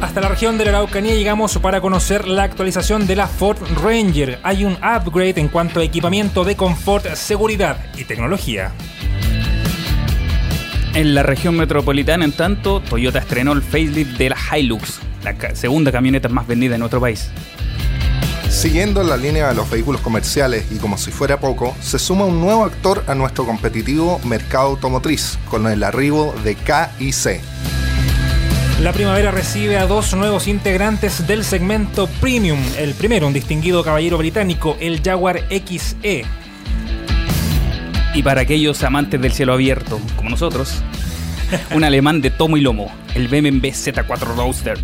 Hasta la región de la Araucanía llegamos para conocer la actualización de la Ford Ranger. Hay un upgrade en cuanto a equipamiento de confort, seguridad y tecnología. En la región metropolitana, en tanto, Toyota estrenó el facelift de la Hilux, la segunda camioneta más vendida en nuestro país. Siguiendo la línea de los vehículos comerciales y como si fuera poco, se suma un nuevo actor a nuestro competitivo mercado automotriz con el arribo de KIC. La primavera recibe a dos nuevos integrantes del segmento Premium. El primero, un distinguido caballero británico, el Jaguar XE. Y para aquellos amantes del cielo abierto, como nosotros, un alemán de tomo y lomo, el BMW Z4 Roadster.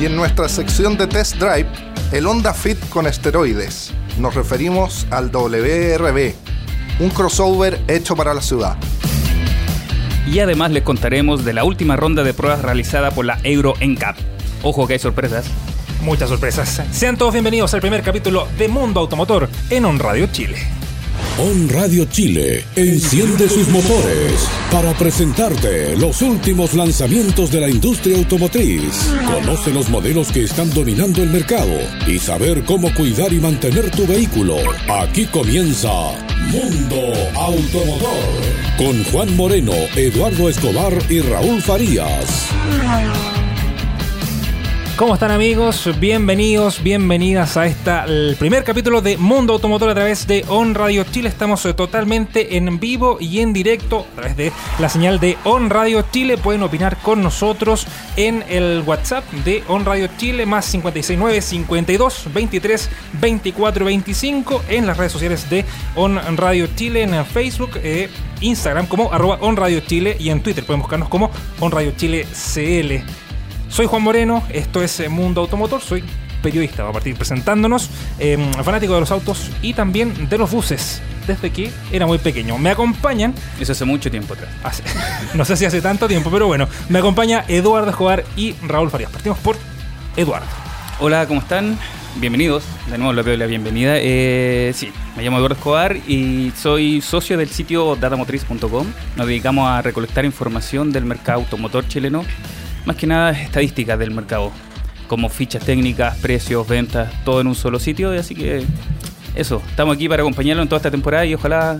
Y en nuestra sección de test drive, el Honda Fit con esteroides. Nos referimos al WRB, un crossover hecho para la ciudad. Y además les contaremos de la última ronda de pruebas realizada por la Euro NCAP. Ojo que hay sorpresas. Muchas sorpresas. Sean todos bienvenidos al primer capítulo de Mundo Automotor en On Radio Chile. On Radio Chile enciende sus motores para presentarte los últimos lanzamientos de la industria automotriz. Conoce los modelos que están dominando el mercado y saber cómo cuidar y mantener tu vehículo. Aquí comienza Mundo Automotor con Juan Moreno, Eduardo Escobar y Raúl Farías. ¿Cómo están amigos? Bienvenidos, bienvenidas a esta, el primer capítulo de Mundo Automotor a través de On Radio Chile. Estamos eh, totalmente en vivo y en directo a través de la señal de On Radio Chile. Pueden opinar con nosotros en el WhatsApp de On Radio Chile más 569 52 23 24 25 en las redes sociales de On Radio Chile en Facebook, eh, Instagram como arroba On Radio Chile y en Twitter pueden buscarnos como On Radio Chile CL. Soy Juan Moreno, esto es eh, Mundo Automotor, soy periodista, va a partir presentándonos, eh, fanático de los autos y también de los buses, desde que era muy pequeño. Me acompañan, Eso hace mucho tiempo atrás. hace- no sé si hace tanto tiempo, pero bueno, me acompaña Eduardo Escobar y Raúl Farías. Partimos por Eduardo. Hola, ¿cómo están? Bienvenidos. De nuevo les doy la bienvenida. Eh, sí, me llamo Eduardo Escobar y soy socio del sitio datamotriz.com. Nos dedicamos a recolectar información del mercado automotor chileno, más que nada estadísticas del mercado, como fichas técnicas, precios, ventas, todo en un solo sitio. y Así que eso, estamos aquí para acompañarlo en toda esta temporada y ojalá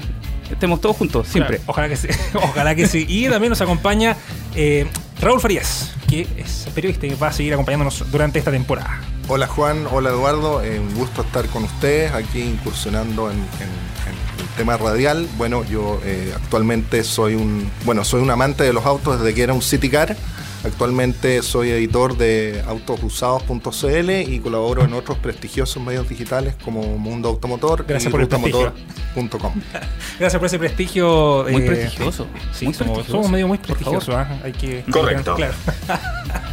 estemos todos juntos, siempre. Claro, Ojalá que sí. Ojalá que sí. Y también nos acompaña eh, Raúl Farías, que es periodista y va a seguir acompañándonos durante esta temporada. Hola Juan, hola Eduardo, eh, un gusto estar con ustedes aquí incursionando en, en- en el tema radial. Bueno, yo eh, actualmente soy un, bueno, soy un amante de los autos desde que era un City Car. Actualmente soy editor de autosusados.cl y colaboro en otros prestigiosos medios digitales como Mundo Automotor Gracias y por rutamotor.com. Gracias por ese prestigio. Muy eh, prestigioso. Sí, muy somos, prestigioso. somos medio muy prestigiosos. ¿ah? Hay que Correcto. Claro.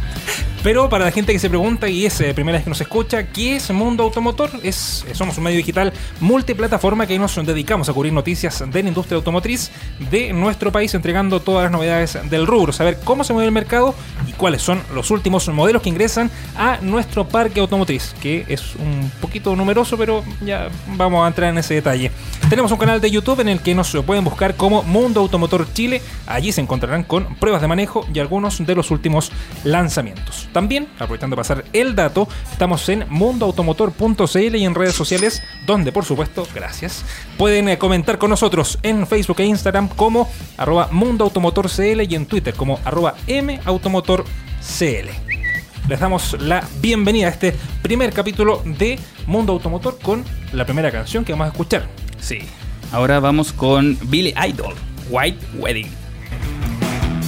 Pero para la gente que se pregunta y es eh, primera vez que nos escucha, ¿qué es Mundo Automotor? Es, eh, somos un medio digital multiplataforma que nos dedicamos a cubrir noticias de la industria automotriz de nuestro país, entregando todas las novedades del rubro, saber cómo se mueve el mercado y cuáles son los últimos modelos que ingresan a nuestro parque automotriz, que es un poquito numeroso, pero ya vamos a entrar en ese detalle. Tenemos un canal de YouTube en el que nos pueden buscar como Mundo Automotor Chile. Allí se encontrarán con pruebas de manejo y algunos de los últimos lanzamientos. También, aprovechando pasar el dato, estamos en mundoautomotor.cl y en redes sociales, donde por supuesto, gracias, pueden eh, comentar con nosotros en Facebook e Instagram como arroba mundoautomotorcl y en Twitter como arroba mautomotorcl. Les damos la bienvenida a este primer capítulo de Mundo Automotor con la primera canción que vamos a escuchar. Sí. Ahora vamos con Billy Idol, White Wedding.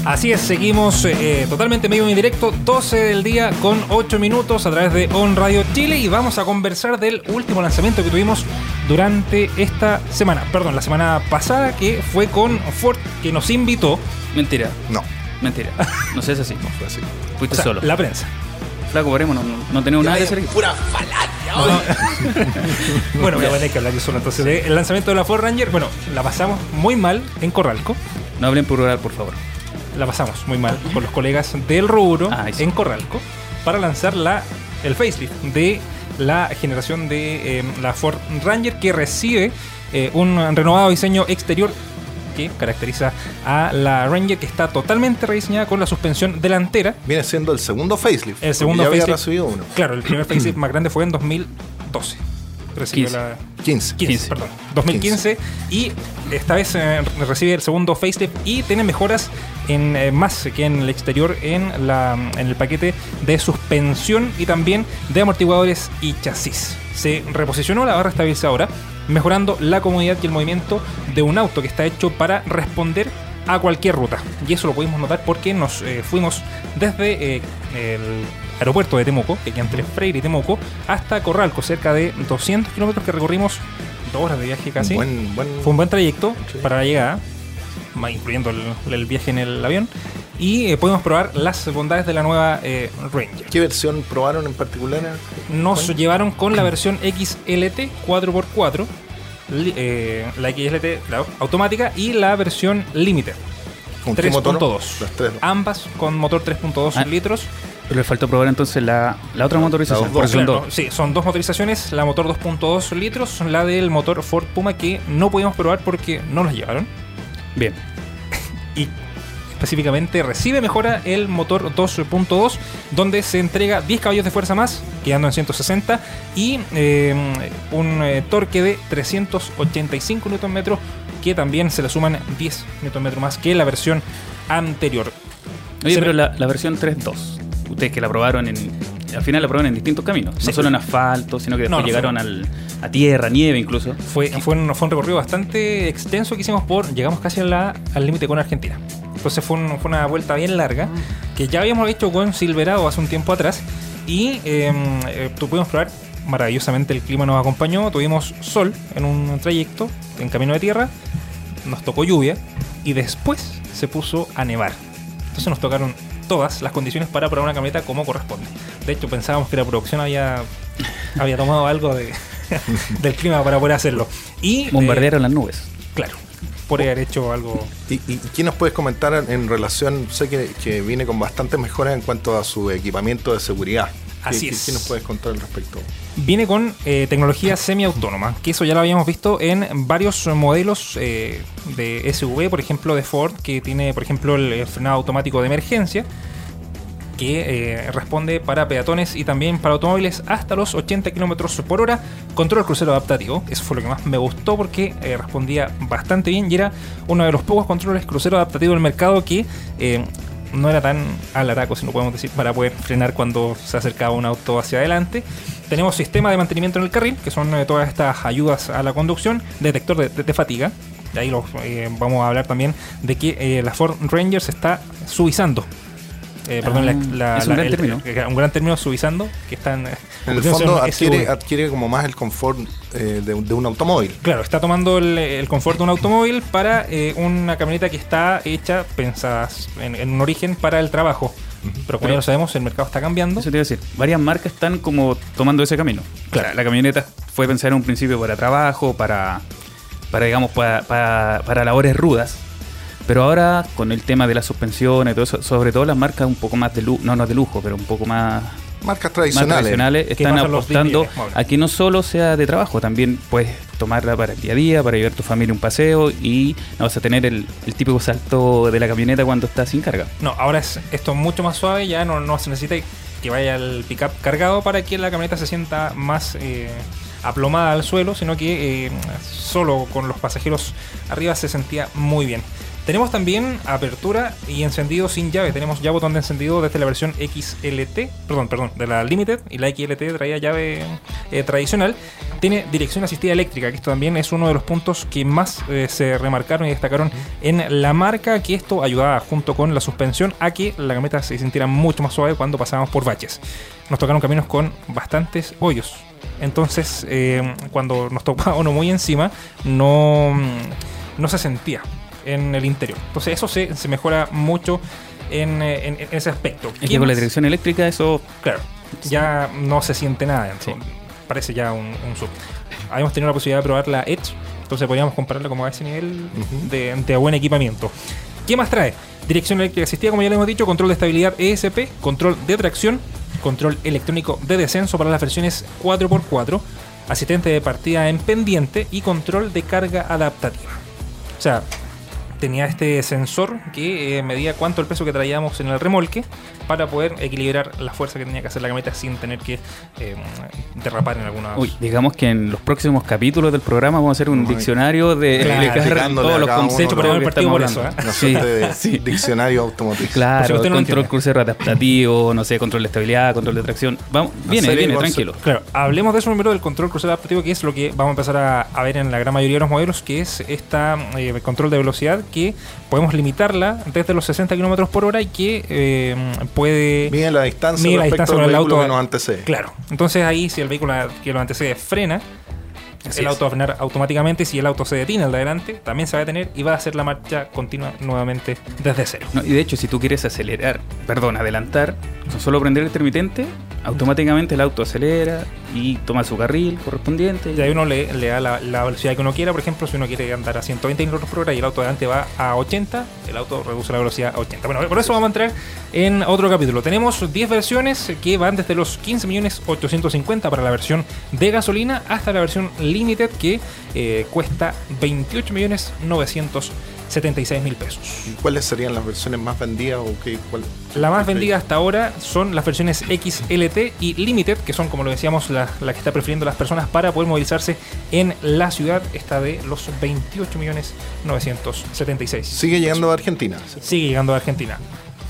Así es, seguimos eh, totalmente en vivo y en directo, 12 del día con 8 minutos a través de On Radio Chile y vamos a conversar del último lanzamiento que tuvimos durante esta semana, perdón, la semana pasada que fue con Ford que nos invitó, Mentira, No, mentira. No sé, es así. no fue así. Fuiste o sea, solo. la prensa. Flaco, paremos, no, no, no tenemos nada que hacer aquí. Pura falacia. Bueno, voy a tener que hablar yo solo entonces del lanzamiento de la Ford Ranger. Bueno, la pasamos muy mal en Corralco. No hablen plural, por favor. La pasamos muy mal con los colegas del rubro Ah, en Corralco para lanzar la, el facelift de la generación de eh, la Ford Ranger que recibe eh, un renovado diseño exterior que caracteriza a la Ranger, que está totalmente rediseñada con la suspensión delantera. Viene siendo el segundo facelift. El segundo ya había facelift. recibido uno. Claro, el primer facelift más grande fue en 2012. Recibió 15. la 15. 15, perdón, 2015 y esta vez eh, recibe el segundo facelift y tiene mejoras en eh, más que en el exterior en la en el paquete de suspensión y también de amortiguadores y chasis. Se reposicionó la barra estabilizadora, mejorando la comodidad y el movimiento de un auto que está hecho para responder a cualquier ruta. Y eso lo pudimos notar porque nos eh, fuimos desde eh, el aeropuerto de Temuco, que queda entre Freire y Temuco, hasta Corralco, cerca de 200 kilómetros que recorrimos dos horas de viaje casi. Buen, buen, Fue un buen trayecto Sí. para la llegada, incluyendo el, el viaje en el avión. Y eh, pudimos probar las bondades de la nueva eh, Ranger. ¿Qué versión probaron en particular? Nos llevaron con la versión XLT 4x4, li- eh, la XLT automática y la versión Limited ¿Con qué motor? 3.2. Las tres. Ambas con motor 3.2 Ah. litros. Pero le faltó probar entonces la, la otra motorización. Dos. eso son Claro, dos. sí, son dos motorizaciones. La motor 2.2 litros, la del motor Ford Puma que no pudimos probar porque no nos llevaron. Bien. y específicamente recibe mejora el motor 2.2 donde se entrega 10 caballos de fuerza más quedando en 160 y eh, un eh, torque de 385 Nm que también se le suman 10 Nm más que la versión anterior Oye, Se pero la, la versión 3.2, ustedes que la probaron en. Al final la probaron en distintos caminos. Sí. No solo en asfalto, sino que después no, llegaron al, a tierra, nieve incluso. fue, fue, un, fue un recorrido bastante extenso que hicimos por llegamos casi a la- al límite con Argentina entonces fue, un- fue una vuelta bien larga que ya habíamos hecho con Silverado hace un tiempo atrás y eh, eh, pudimos probar maravillosamente el clima nos acompañó tuvimos sol en un trayecto en camino de tierra nos tocó lluvia y después se puso a nevar entonces nos tocaron todas las condiciones para probar una camioneta como corresponde de hecho pensábamos que la producción había había tomado algo de, del clima para poder hacerlo y eh, Bombardearon las nubes. claro por haber hecho algo ¿Y, y qué nos puedes comentar en, en relación? Sé que, que viene con bastantes mejoras en cuanto a su equipamiento de seguridad. ¿Qué- Así qué, es. ¿Qué nos puedes contar al respecto? Viene con eh, tecnología semiautónoma, que eso ya lo habíamos visto en varios modelos eh, de SUV, por ejemplo de Ford, que tiene, por ejemplo, el, el frenado automático de emergencia, que eh, responde para peatones y también para automóviles hasta los 80 km por hora. Control crucero adaptativo, eso fue lo que más me gustó porque eh, respondía bastante bien y era uno de los pocos controles crucero adaptativo del mercado que eh, no era tan alaraco, si no podemos decir, para poder frenar cuando se acercaba un auto hacia adelante. Tenemos sistema de mantenimiento en el carril, que son eh, todas estas ayudas a la conducción, detector de, fatiga. De ahí los, eh, vamos a hablar también de que eh, la Ford Ranger se está suavizando. Eh, perdón, Ah, la- la- es un la- gran el- término. el- un gran término suavizando, que están... En el fondo en adquiere, como más el confort eh, de, un- de un automóvil. Claro, está tomando el, el confort de un automóvil para eh, una camioneta que está hecha, pensada en, en un origen para el trabajo. Pero como ya lo sabemos, el mercado está cambiando. Eso te iba a decir. Varias marcas están como tomando ese camino. Claro. La, la camioneta fue pensada en un principio para trabajo, para, para digamos, para, para, para labores rudas. Pero ahora, con el tema de las suspensiones y todo eso, sobre todo las marcas un poco más de lujo, no, no de lujo, pero un poco más, Marcas más tradicionales. están apostando a que no solo sea de trabajo, también puedes tomarla para el día a día, para llevar a tu familia un paseo y no vas a tener el, el típico salto de la camioneta cuando estás sin carga. No, ahora es esto mucho más suave, ya no, no se necesita que vaya el pickup cargado para que la camioneta se sienta más eh, aplomada al suelo, sino que eh, solo con los pasajeros arriba se sentía muy bien. Tenemos también apertura y encendido sin llave. Tenemos ya botón de encendido desde la versión XLT, perdón, perdón, de la Limited y la XLT traía llave eh, tradicional. Tiene dirección asistida eléctrica, que esto también es uno de los puntos que más eh, se remarcaron y destacaron en la marca, que esto ayudaba junto con la suspensión a que la camioneta se sintiera mucho más suave cuando pasábamos por baches. Nos tocaron caminos con bastantes hoyos. Entonces, eh, cuando nos tocaba uno muy encima, no, no se sentía en el interior. Entonces, eso se, se mejora mucho en, eh, en- en ese aspecto. Es ¿Qué que con la dirección eléctrica eso Claro, ya no se siente nada. Sí. Parece ya un, un sub. Habíamos tenido la posibilidad de probar la Edge, entonces podríamos compararla como a ese nivel de, de buen equipamiento. ¿Qué más trae? Dirección eléctrica asistida, como ya le hemos dicho, control de estabilidad ESP, control de tracción, control electrónico de descenso para las versiones 4x4, asistente de partida en pendiente y control de carga adaptativa. O sea, tenía este sensor que eh, medía cuánto el peso que traíamos en el remolque para poder equilibrar la fuerza que tenía que hacer la camioneta sin tener que eh, derrapar en alguna. Uy, digamos que en los próximos capítulos del programa vamos a hacer un Ay. diccionario de, Claro, todos los conceptos los- que partido estamos por eso, hablando. Una Sí, suerte de sí. diccionario automotriz. Claro, usted no control crucero adaptativo, no sé, control de estabilidad, control de tracción. Vamos, viene, serie viene, tranquilo. Claro, hablemos de eso primero del control crucero adaptativo, que es lo que vamos a empezar a, a ver en la gran mayoría de los modelos, que es esta eh, control de velocidad que podemos limitarla desde los 60 kilómetros por hora y que eh, puede Mide la distancia mide la respecto distancia al vehículo auto que nos antecede. Claro. Entonces ahí si el vehículo que lo antecede frena, Así el auto va a frenar automáticamente. Si el auto se detiene al de adelante, también se va a detener y va a hacer la marcha continua nuevamente desde cero. No, y de hecho, si tú quieres acelerar, perdón, adelantar, con solo prender el intermitente, automáticamente el auto acelera y toma su carril correspondiente. Y ahí uno le, le da la, la velocidad que uno quiera. Por ejemplo, si uno quiere andar a 120 km por hora y el auto de adelante va a 80, el auto reduce la velocidad a 80. Bueno, por eso vamos a entrar en otro capítulo. Tenemos 10 versiones que van desde los 15.850 para la versión de gasolina hasta la versión Limited que eh, cuesta 28.976.000 pesos. ¿Y ¿Cuáles serían las versiones más vendidas o qué? cuál- La más vendida hasta ahora son las versiones XLT y Limited, que son, como lo decíamos, la, la que está prefiriendo las personas para poder movilizarse en la ciudad. Esta de los 28.976. Sigue llegando a Argentina. Sigue llegando a Argentina.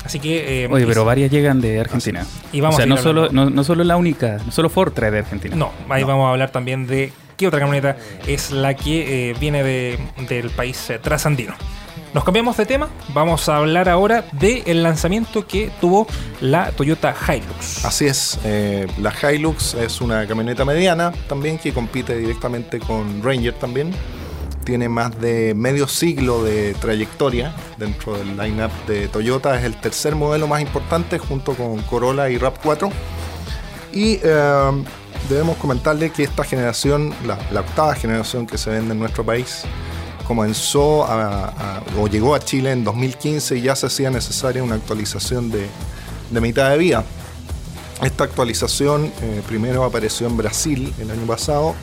Así que. eh, Oye, pero varias llegan de Argentina. Y vamos o sea, no solo, no, no solo la única, no solo Ford trae de Argentina. No, ahí vamos a hablar también de qué otra camioneta es la que eh, viene de- del país eh, trasandino. Nos cambiamos de tema, vamos a hablar ahora del lanzamiento que tuvo la Toyota Hilux. Así es, eh, la Hilux es una camioneta mediana también que compite directamente con Ranger también. Tiene más de medio siglo de trayectoria dentro del lineup de Toyota. Es el tercer modelo más importante junto con Corolla y RAV4. Y eh, debemos comentarle que esta generación, la, la octava generación que se vende en nuestro país, comenzó a- a- o llegó a Chile en 2015 y ya se hacía necesaria una actualización de, de mitad de vida. Esta actualización eh, primero apareció en Brasil el año pasado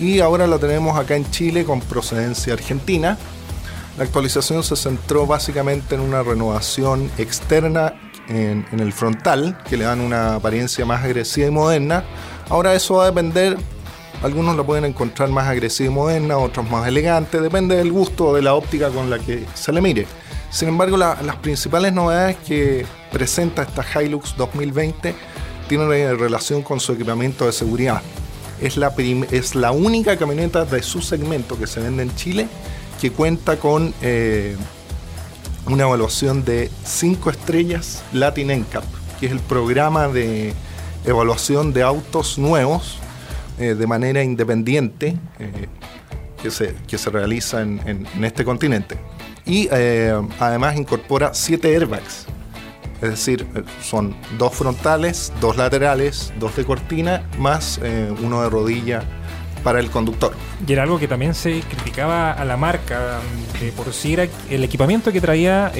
y ahora la tenemos acá en Chile con procedencia argentina. La actualización se centró básicamente en una renovación externa en, en el frontal, que le dan una apariencia más agresiva y moderna. Ahora eso va a depender, algunos la pueden encontrar más agresiva y moderna, otros más elegante, depende del gusto de la óptica con la que se le mire. Sin embargo, la- las principales novedades que presenta esta Hilux 2020 tienen re- relación con su equipamiento de seguridad. Es la, es la única camioneta de su segmento que se vende en Chile que cuenta con eh, una evaluación de 5 estrellas Latin NCAP, que es el programa de evaluación de autos nuevos eh, de manera independiente eh, que, se, que se realiza en, en- en este continente. Y eh, además incorpora 7 airbags. Es decir, eh, son dos frontales, dos laterales, dos de cortina, más uno de rodilla para el conductor. Y era algo que también se criticaba a la marca, de por si era el equipamiento que traía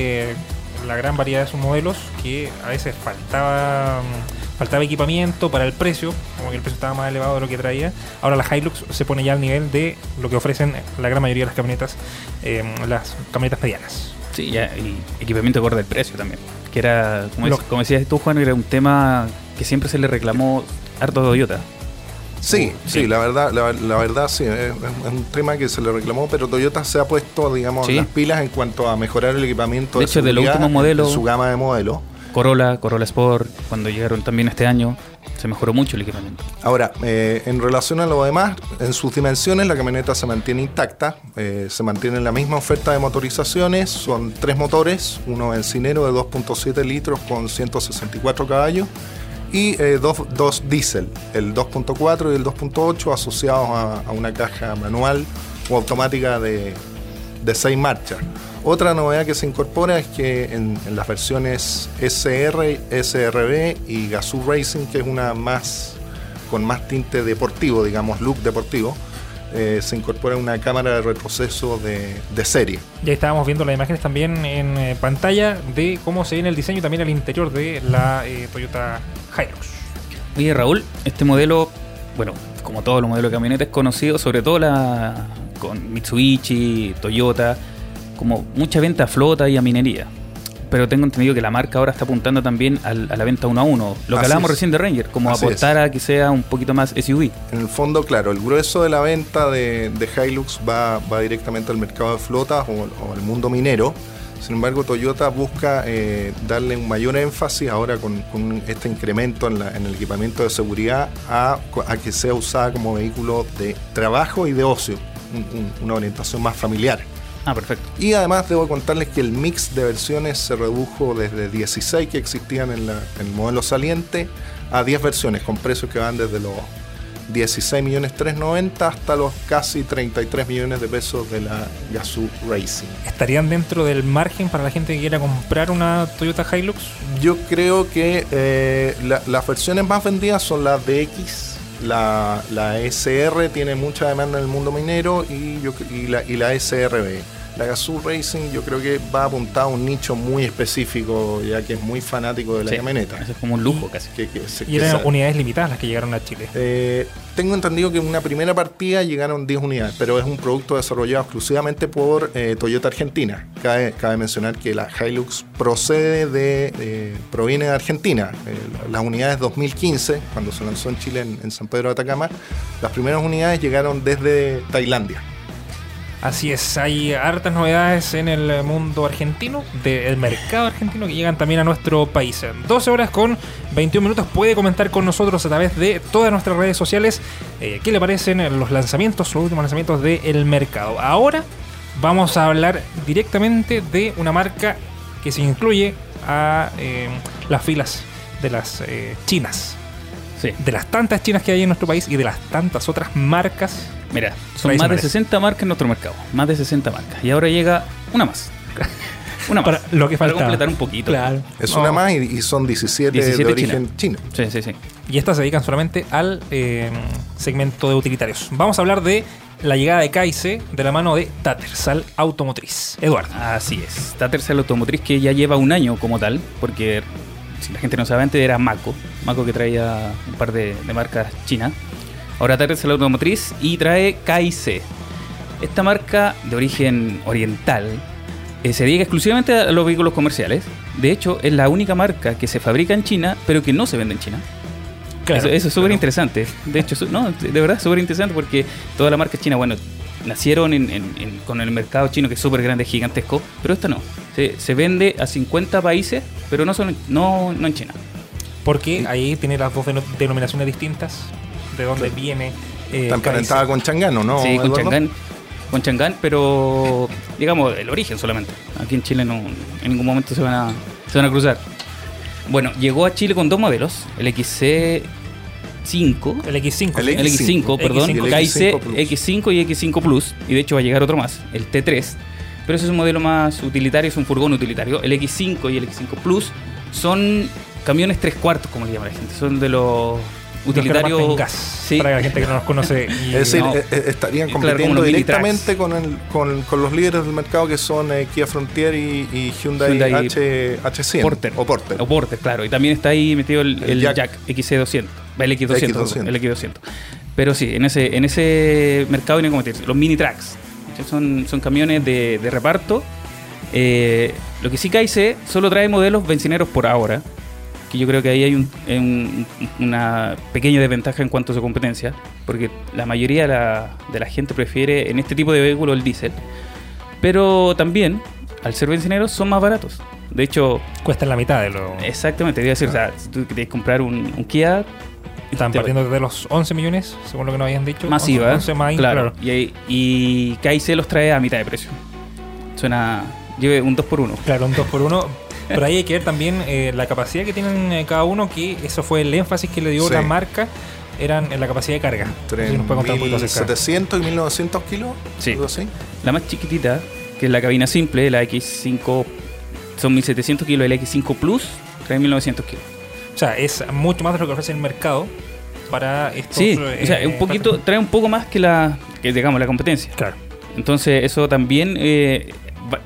la gran variedad de sus modelos, que a veces faltaba, mm, faltaba equipamiento para el precio, como que el precio estaba más elevado de lo que traía. Ahora la Hilux se pone ya al nivel de lo que ofrecen la gran mayoría de las camionetas, eh, las camionetas medianas. Sí, ya, y equipamiento acorde al precio también. Que era, como, Lo- dec- como decías tú, Juan, era un tema que siempre se le reclamó harto a Toyota. Sí, sí, sí. la verdad, la, la verdad sí, es, es un tema que se le reclamó, pero Toyota se ha puesto, digamos, Sí. las pilas en cuanto a mejorar el equipamiento De hecho, de los seguridad últimos en modelos- su gama de modelos. Corolla, Corolla Sport, cuando llegaron también este año, se mejoró mucho el equipamiento. Ahora, eh, en relación a lo demás, en sus dimensiones la camioneta se mantiene intacta, eh, se mantiene la misma oferta de motorizaciones, son tres motores, uno bencinero de 2.7 litros con 164 caballos y eh, dos, dos diésel, el 2.4 y el 2.8 asociados a, a una caja manual o automática de, de 6 marchas. Otra novedad que se incorpora es que en, en las versiones SR, SRB y Gazoo Racing, que es una más con más tinte deportivo, digamos, look deportivo, eh, se incorpora una cámara de retroceso de, de serie. Ya estábamos viendo las imágenes también en eh, pantalla de cómo se ve en el diseño y también el interior de la eh, Toyota Hilux. Oye, Raúl, este modelo, bueno, como todos los modelos de camionetas, es conocido sobre todo la, con Mitsubishi, Toyota, como mucha venta a flota y a minería. Pero tengo entendido que la marca ahora está apuntando también al- a la venta uno a uno. Lo que Así hablábamos es. recién de Ranger, como Así apostar a que sea un poquito más SUV. En el fondo, claro, el grueso de la venta de, de Hilux va, va directamente al mercado de flotas o, o al mundo minero. Sin embargo, Toyota busca eh, darle un mayor énfasis ahora con, con este incremento en, la- en el equipamiento de seguridad a, a que sea usada como vehículo de trabajo y de ocio, un- un- una orientación más familiar. Ah, perfecto. Y además debo contarles que el mix de versiones se redujo desde 16 que existían en, la- en el modelo saliente a 10 versiones con precios que van desde los 16 millones 390 hasta los casi 33 millones de pesos de la Gazoo Racing. ¿Estarían dentro del margen para la gente que quiera comprar una Toyota Hilux? Yo creo que eh, la- las versiones más vendidas son las DX, la, la SR tiene mucha demanda en el mundo minero y, yo, y, la, y la SRB. La Gazoo Racing yo creo que va apuntada a un nicho muy específico, ya que es muy fanático de la Sí, camioneta. Eso es como un lujo casi. Que- que se- Y eran unidades limitadas las que llegaron a Chile. eh, tengo entendido que en una primera partida llegaron 10 unidades, pero es un producto desarrollado exclusivamente por eh, Toyota Argentina. Cabe, cabe mencionar que la Hilux procede de, eh, proviene de Argentina. Eh, las unidades 2015, cuando se lanzó en Chile en, en San Pedro de Atacama, las primeras unidades llegaron desde Tailandia. Así es, hay hartas novedades en el mundo argentino, del mercado argentino que llegan también a nuestro país. 12 horas con 21 minutos puede comentar con nosotros a través de todas nuestras redes sociales eh, qué le parecen los lanzamientos, los últimos lanzamientos del mercado. Ahora vamos a hablar directamente de una marca que se incluye a eh, las filas de las eh, chinas. Sí. De las tantas chinas que hay en nuestro país y de las tantas otras marcas Mira, son más de Tradicionales. 60 marcas en nuestro mercado. Más de 60 marcas. Y ahora llega una más. Una más. Para lo que faltaba. completar un poquito. Claro. Es No. una más y, y son 17, 17 de origen chino. Sí, sí, sí. Y estas se dedican solamente al eh, segmento de utilitarios. Vamos a hablar de la llegada de Kaise de la mano de Tattersall Automotriz. Eduardo. Así es. Tattersall Automotriz que ya lleva un año como tal, porque si la gente no sabe, antes era Mako. Mako que traía un par de, de marcas chinas. Ahora Tattersall Automotriz y trae KIC. Esta marca de origen oriental eh, se dedica exclusivamente a los vehículos comerciales. De hecho, es la única marca que se fabrica en China, pero que no se vende en China. eso, eso es súper interesante. De hecho, no, de verdad, súper interesante porque toda la marca china, bueno, nacieron en- en- en- con el mercado chino que es súper grande, gigantesco, pero esta no. Se, se vende a 50 países, pero no, son, no, no en China. Porque ahí tiene las dos deno- denominaciones distintas de dónde viene. eh, Está emparentada con Changano, ¿no? sí, con? Chang'an, con Chang'an, pero digamos el origen solamente. Aquí en Chile no, en ningún momento se van a, se van a cruzar. Bueno, llegó a Chile con dos modelos, el XC5 El X5. El ¿sí? El X5, perdón, X5 KIC Plus. X5 y X5 Plus, y de hecho va a llegar otro más, el T3, pero ese es un modelo más utilitario, es un furgón utilitario. El X5 y el X5 Plus son camiones tres cuartos, como le llama la gente, son de los utilitarios. gas, Sí. Para la gente que no nos conoce. y- Es decir, No. eh, eh, estarían compitiendo directamente con, el- con, con los líderes del mercado que son eh, Kia Frontier y, y Hyundai, Hyundai H, H100 Porter. o Porter. O Porter, claro. Y también está ahí metido el, El el Jack. Jack, XC200. El X200. X200. El X200. Pero sí, en ese, en ese mercado vienen como te dice, los mini tracks. Son, son camiones de, de reparto. Eh, lo que sí KIC solo trae modelos bencineros por ahora. Que yo creo que ahí hay un, un- una pequeña desventaja en cuanto a su competencia. Porque la mayoría de la, de la gente prefiere en este tipo de vehículo el diésel. Pero también, al ser bencineros, son más baratos. De hecho, Cuesta la mitad de lo. Exactamente, te iba a decir, o sea, si tú querías comprar un, un Kia Están te- partiendo de los 11 millones, según lo que nos habían dicho. masiva, 11 más, claro, claro. Y, y KIC los trae a mitad de precio. Suena, lleve un 2x1. Claro, un 2 por 1 Pero ahí hay que ver también eh, la capacidad que tienen eh, cada uno, que eso fue el énfasis que le dio Sí. la marca, eran en la capacidad de carga. Entre Si nos puede contar un poquito acerca. 1700 y 1900 kilos. Sí. así. La más chiquitita, que es la cabina simple, la X5, son 1700 kilos, el X5 Plus trae 1900 kilos. Sea, es mucho más de lo que ofrece el mercado para estos. Sí, eh, o sea, un poquito, trae un poco más que la, que digamos, la competencia. Claro. Entonces eso también eh,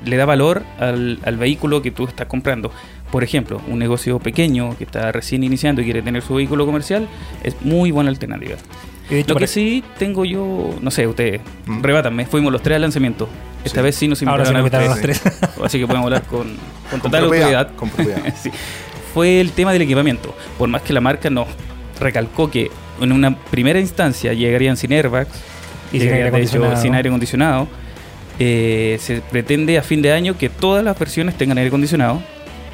le da valor al, al vehículo que tú estás comprando. Por ejemplo, un negocio pequeño que está recién iniciando y quiere tener su vehículo comercial es muy buena alternativa. Lo que sí tengo yo, no sé, ustedes, Mm. rebátanme, fuimos los tres al lanzamiento. Esta Sí. vez sí nos Ahora se invitaron nos a invitaron los sí, tres. Así que podemos hablar con, con total propiedad, autoridad. con propiedad. Sí. Fue el tema del equipamiento. Por más que la marca nos recalcó que en una primera instancia llegarían sin airbags Y sin aire de hecho, acondicionado. sin aire acondicionado. eh, se pretende a fin de año que todas las versiones tengan aire acondicionado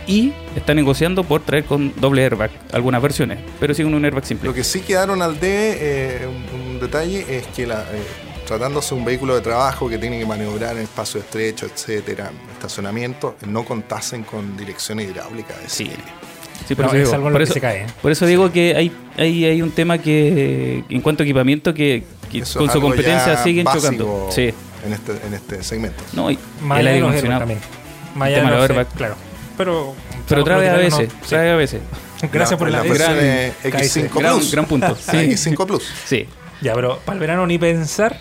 y está negociando por traer con doble airbag algunas versiones, pero sí con un airbag simple. Lo que sí quedaron al debe, eh, un, un detalle, es que la, eh, tratándose de un vehículo de trabajo que tiene que maniobrar en espacio estrecho, etcétera, estacionamiento, no contasen con dirección hidráulica de Sí. serie. Sí, por, No, eso es digo, algo en por lo que eso- se cae. por eso digo que hay, hay, hay un tema que, en cuanto a equipamiento, que, con su competencia siguen chocando. Sí. En este, en este segmento. No, y Más el airbag también. Tema claro. Pero, Pero o sea, trae lo a veces, no- sí. trae a veces. Gracias por la, la, gran- eh, X5 gran- Plus. gran punto. Ah, Sí. X5 Plus. Sí. Ya, pero para el verano ni pensar.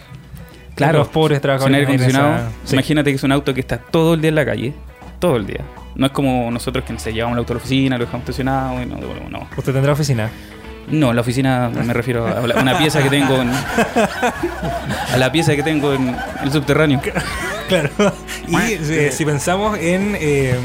Claro, Los pobres sin trabajadores aire acondicionado. Imagínate que es un auto que está todo el día en la calle. Todo el día. No es como nosotros que nos llevamos el auto a la oficina, lo dejamos estacionado y no devolvemos. No. Usted tendrá oficina. No, la oficina me refiero a la- una pieza que tengo en. a la pieza que tengo en el subterráneo. Claro. Y eh, si pensamos en, eh,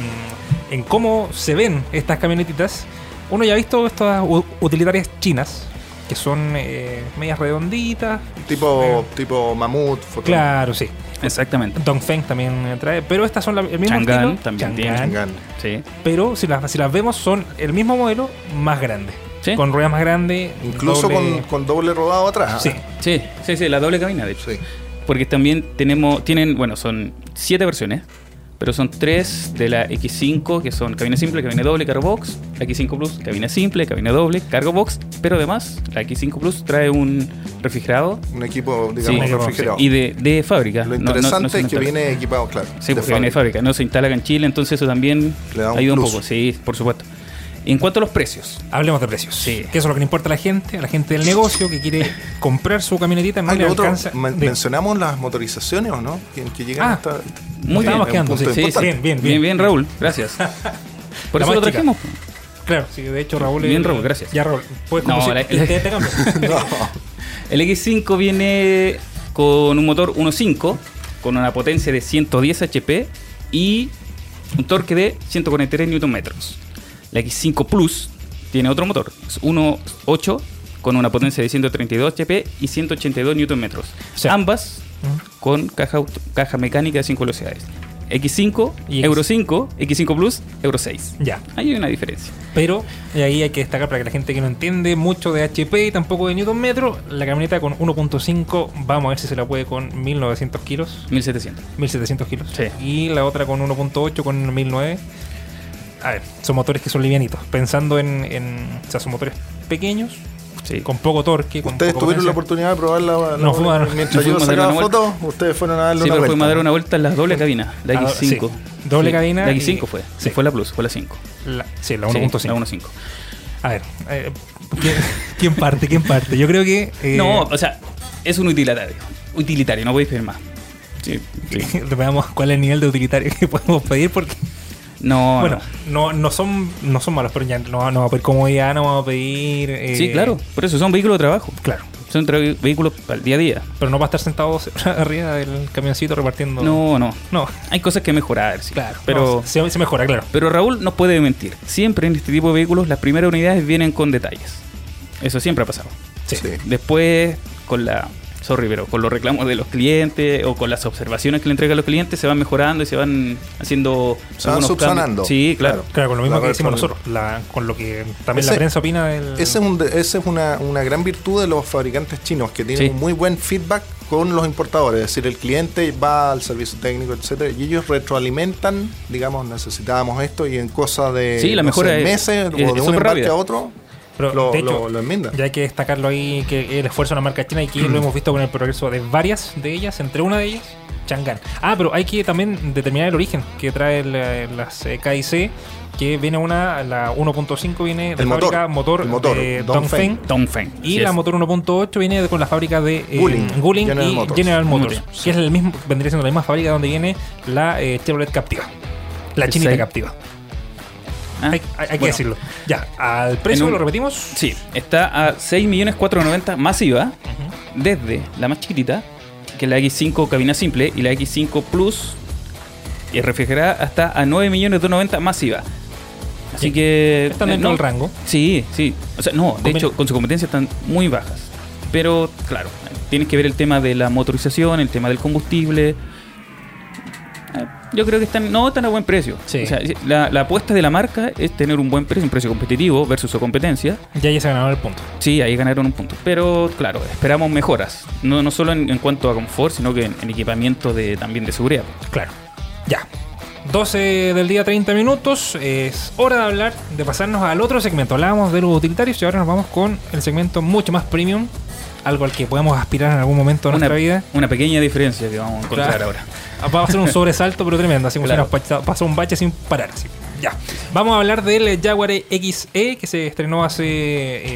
en cómo se ven estas camionetitas, uno ya ha visto estas u- utilitarias chinas, que son eh, medias redonditas. Tipo, tipo mamut, foto- Claro, sí. Exactamente. Dongfeng también eh, trae, pero estas son la- el mismo Chang'an estilo. también tiene. Chang'an. Sí. Pero si las, si las vemos son el mismo modelo más grande. Sí. Con ruedas más grandes. Incluso doble- con, con doble rodado atrás. Sí. ¿ah? Sí, sí, sí, la doble cabina, de hecho. Sí. Porque también tenemos, tienen, bueno, son siete versiones, pero son tres de la X5, que son cabina simple, cabina doble, cargo box, la X5 Plus, cabina simple, cabina doble, cargo box, pero además la X5 Plus trae un refrigerado Un equipo, sí, digamos, refrigerado. y de, de fábrica. Lo No- no- no interesante es que viene equipado, claro. Sí, porque viene de fábrica, no se instala acá en Chile, entonces eso también Le da un ayuda un plus. poco, sí, por supuesto. En cuanto a los precios, Hablemos de precios. Sí. Que eso es lo que le importa a la gente, a la gente del negocio que quiere comprar su camionetita. No Ah, le otro, alcanza. men- de- ¿Mencionamos las motorizaciones o no? Que, que llegan Ah, hasta. muy bien, quedando, sí, sí, bien, bien, bien, bien, Raúl, gracias. Por La eso lo trajimos. Claro, sí, de hecho Raúl. Bien, el- Raúl, gracias. Ya, Raúl, puedes No, conducir. la- Te- te- te cambio. No. El X5 viene con un motor 1.5 con una potencia de 110 HP y un torque de 143 Nm. La X5 Plus tiene otro motor, es 1.8 con una potencia de 132 HP y 182 Nm. sea- Ambas Ujú. con caja, caja mecánica de 5 velocidades. X5, Y Euro 5, X5 Plus, Euro 6. Ya. Ahí hay una diferencia. Pero y ahí hay que destacar para que la gente que no entiende mucho de HP y tampoco de Newton metro, la camioneta con 1.5, vamos a ver si se la puede con 1900 kilos, 1700. 1700 kilos. Sí. Y la otra con 1.8 con 1009. A ver, son motores que son livianitos. Pensando en, en o sea, son motores pequeños, Sí. con poco torque. Con ¿Ustedes poco tuvieron la oportunidad de probar la, la- No, fuimos a- mientras no yo fuimos a dar sacaba una fotos? Ustedes fueron a darle Sí, una pero vuelta. fuimos a dar una vuelta en la doble cabina, la Ah, X5. sí. Doble Sí, cabina La y- X5 fue. sí. Sí. Fue la Plus, fue la 5. La, sí, la Sí, 1.5. la 1.5. A ver, eh, ¿quién, quién parte? ¿Quién parte? Yo creo que. eh, No, o sea, es un utilitario. Utilitario, no podéis pedir más. Sí, sí. Veamos cuál es el nivel de utilitario que podemos pedir porque. No, Bueno, no. no, no son no son malos, pero ya no, no vamos a pedir comodidad, no vamos a pedir. eh, Sí, claro. Por eso son vehículos de trabajo. Claro. Son vehículos para el día a día. Pero no va a estar sentado arriba del camioncito repartiendo. No, no. No, Hay cosas que mejorar, sí. claro. Pero, no, se, se mejora, claro. pero Raúl no puede mentir. Siempre en este tipo de vehículos las primeras unidades vienen con detalles. Eso siempre ha pasado. Sí. Sí. Después, con la. Sorry, pero con los reclamos de los clientes o con las observaciones que le entregan los clientes, se van mejorando y se van haciendo. Se van subsanando. cambios. Sí, claro. Claro, con lo mismo La que decimos nosotros, la- con lo que también Ese- la prensa opina del. Ese es, un de- ese es una, una gran virtud de los fabricantes chinos, que tienen Sí. un muy buen feedback con los importadores. Es decir, el cliente va al servicio técnico, etcétera, y ellos retroalimentan, digamos, necesitábamos esto, y en cosa de Sí, la no mejora sé, es- meses es- o es de un embarque rápida. a otro, Pero, lo, de hecho, lo- lo enmiendan. Ya hay que destacarlo ahí, que el esfuerzo de la marca china y que lo hemos visto con el progreso de varias de ellas, entre una de ellas, Chang'an. Ah, pero hay que también determinar el origen que trae las eh, KIC, que viene una, la 1.5 viene de El motor, fábrica motor, el motor, de Dongfeng. Y Sí la es. motor 1.8 viene de- con la fábrica de eh, Guling, Guling General y Motors. General Motors, Motors, que es el mismo, vendría siendo la misma fábrica donde viene la eh, Chevrolet Captiva. La chinita Sí. Captiva. Ah, Hay, hay- hay que decirlo. Ya, al precio un- lo repetimos. Sí, está a 6.490.000 más IVA. desde la más chiquitita, que es la X5 cabina simple, y la X5 Plus, y refrigerada hasta a 9 millones de 90 masiva. Así Sí. que. Están eh, dentro no- del rango. Sí, sí. O sea, no, de Conven- hecho, con su competencia están muy bajas. Pero, claro, tienes que ver el tema de la motorización, el tema del combustible. Yo creo que están, no, están a buen precio. Sí. O sea, la, la apuesta de la marca es tener un buen precio, un precio competitivo versus su competencia. Ya ya se ganaron el punto. Sí, ahí ganaron un punto. Pero, claro, esperamos mejoras. No, no solo en, en cuanto a confort, sino que en, en equipamiento de, también de seguridad. Claro. Ya. 12 del día, 30 minutos. Es hora de hablar, de pasarnos al otro segmento. Hablábamos de los utilitarios y ahora nos vamos con el segmento mucho más premium. Algo al que podemos aspirar en algún momento de Una, nuestra vida. una pequeña diferencia que vamos a encontrar Claro. ahora. Va a ser un sobresalto, pero tremendo. Así Claro. si nos pa- pasó un bache sin parar. así. Ya. Vamos a hablar del Jaguar XE que se estrenó hace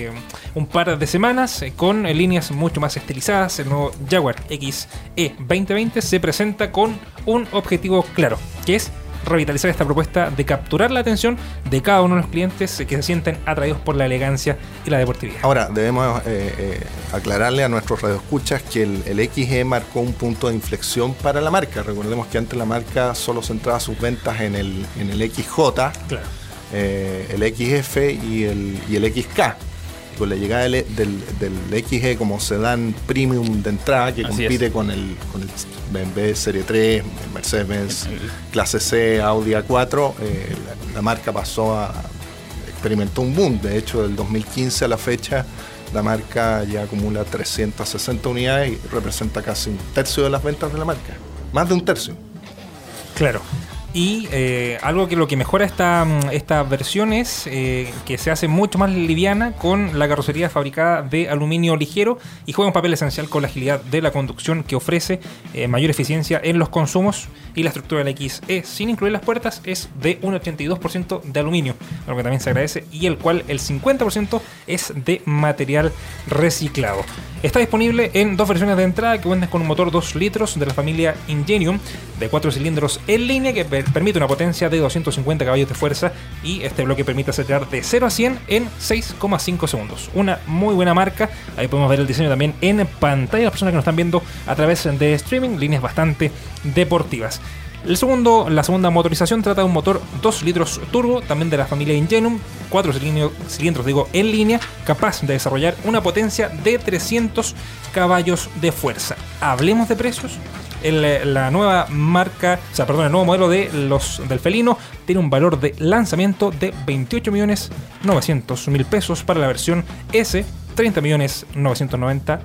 eh, un par de semanas eh, con líneas mucho más estilizadas. El nuevo Jaguar XE 2020 se presenta con un objetivo claro, que es revitalizar esta propuesta de capturar la atención de cada uno de los clientes eh, que se sienten atraídos por la elegancia y la deportividad. Ahora, debemos eh, eh, aclararle a nuestros radioescuchas que el, el XE marcó un punto de inflexión para la marca. Recordemos que antes la marca solo centraba sus ventas en el, en el XJ, Claro. eh, el XF y el, y el XK. Con la llegada del, del, del XE como sedán premium de entrada que Así compite es. con el, con el BMW Serie 3, el Mercedes Clase C, Audi A4, eh, la, la marca pasó a experimentó un boom. De hecho, del 2015 a la fecha, la marca ya acumula 360 unidades y representa casi un tercio de las ventas de la marca. Más de un tercio. Claro. Y eh, algo que lo que mejora esta, esta versión es eh, que se hace mucho más liviana con la carrocería fabricada de aluminio ligero y juega un papel esencial con la agilidad de la conducción que ofrece eh, mayor eficiencia en los consumos y la estructura del XE sin incluir las puertas es de un 82% de aluminio, algo que también se agradece y el cual el 50% es de material reciclado. Está disponible en dos versiones de entrada que cuentan con un motor 2 litros de la familia Ingenium de 4 cilindros en línea que per- permite una potencia de 250 caballos de fuerza y este bloque permite acelerar de 0 a 100 en 6,5 segundos. Una muy buena marca. Ahí podemos ver el diseño también en pantalla. Las personas que nos están viendo a través de streaming, líneas bastante deportivas. El segundo, la segunda motorización trata de un motor 2 litros turbo, también de la familia Ingenium, 4 cilindros, cilindros digo, en línea, capaz de desarrollar una potencia de 300 caballos de fuerza. Hablemos de precios. El, la nueva marca, o sea, perdón, el nuevo modelo de los del felino tiene un valor de lanzamiento de 28 millones 900 mil pesos para la versión S, 30 millones 990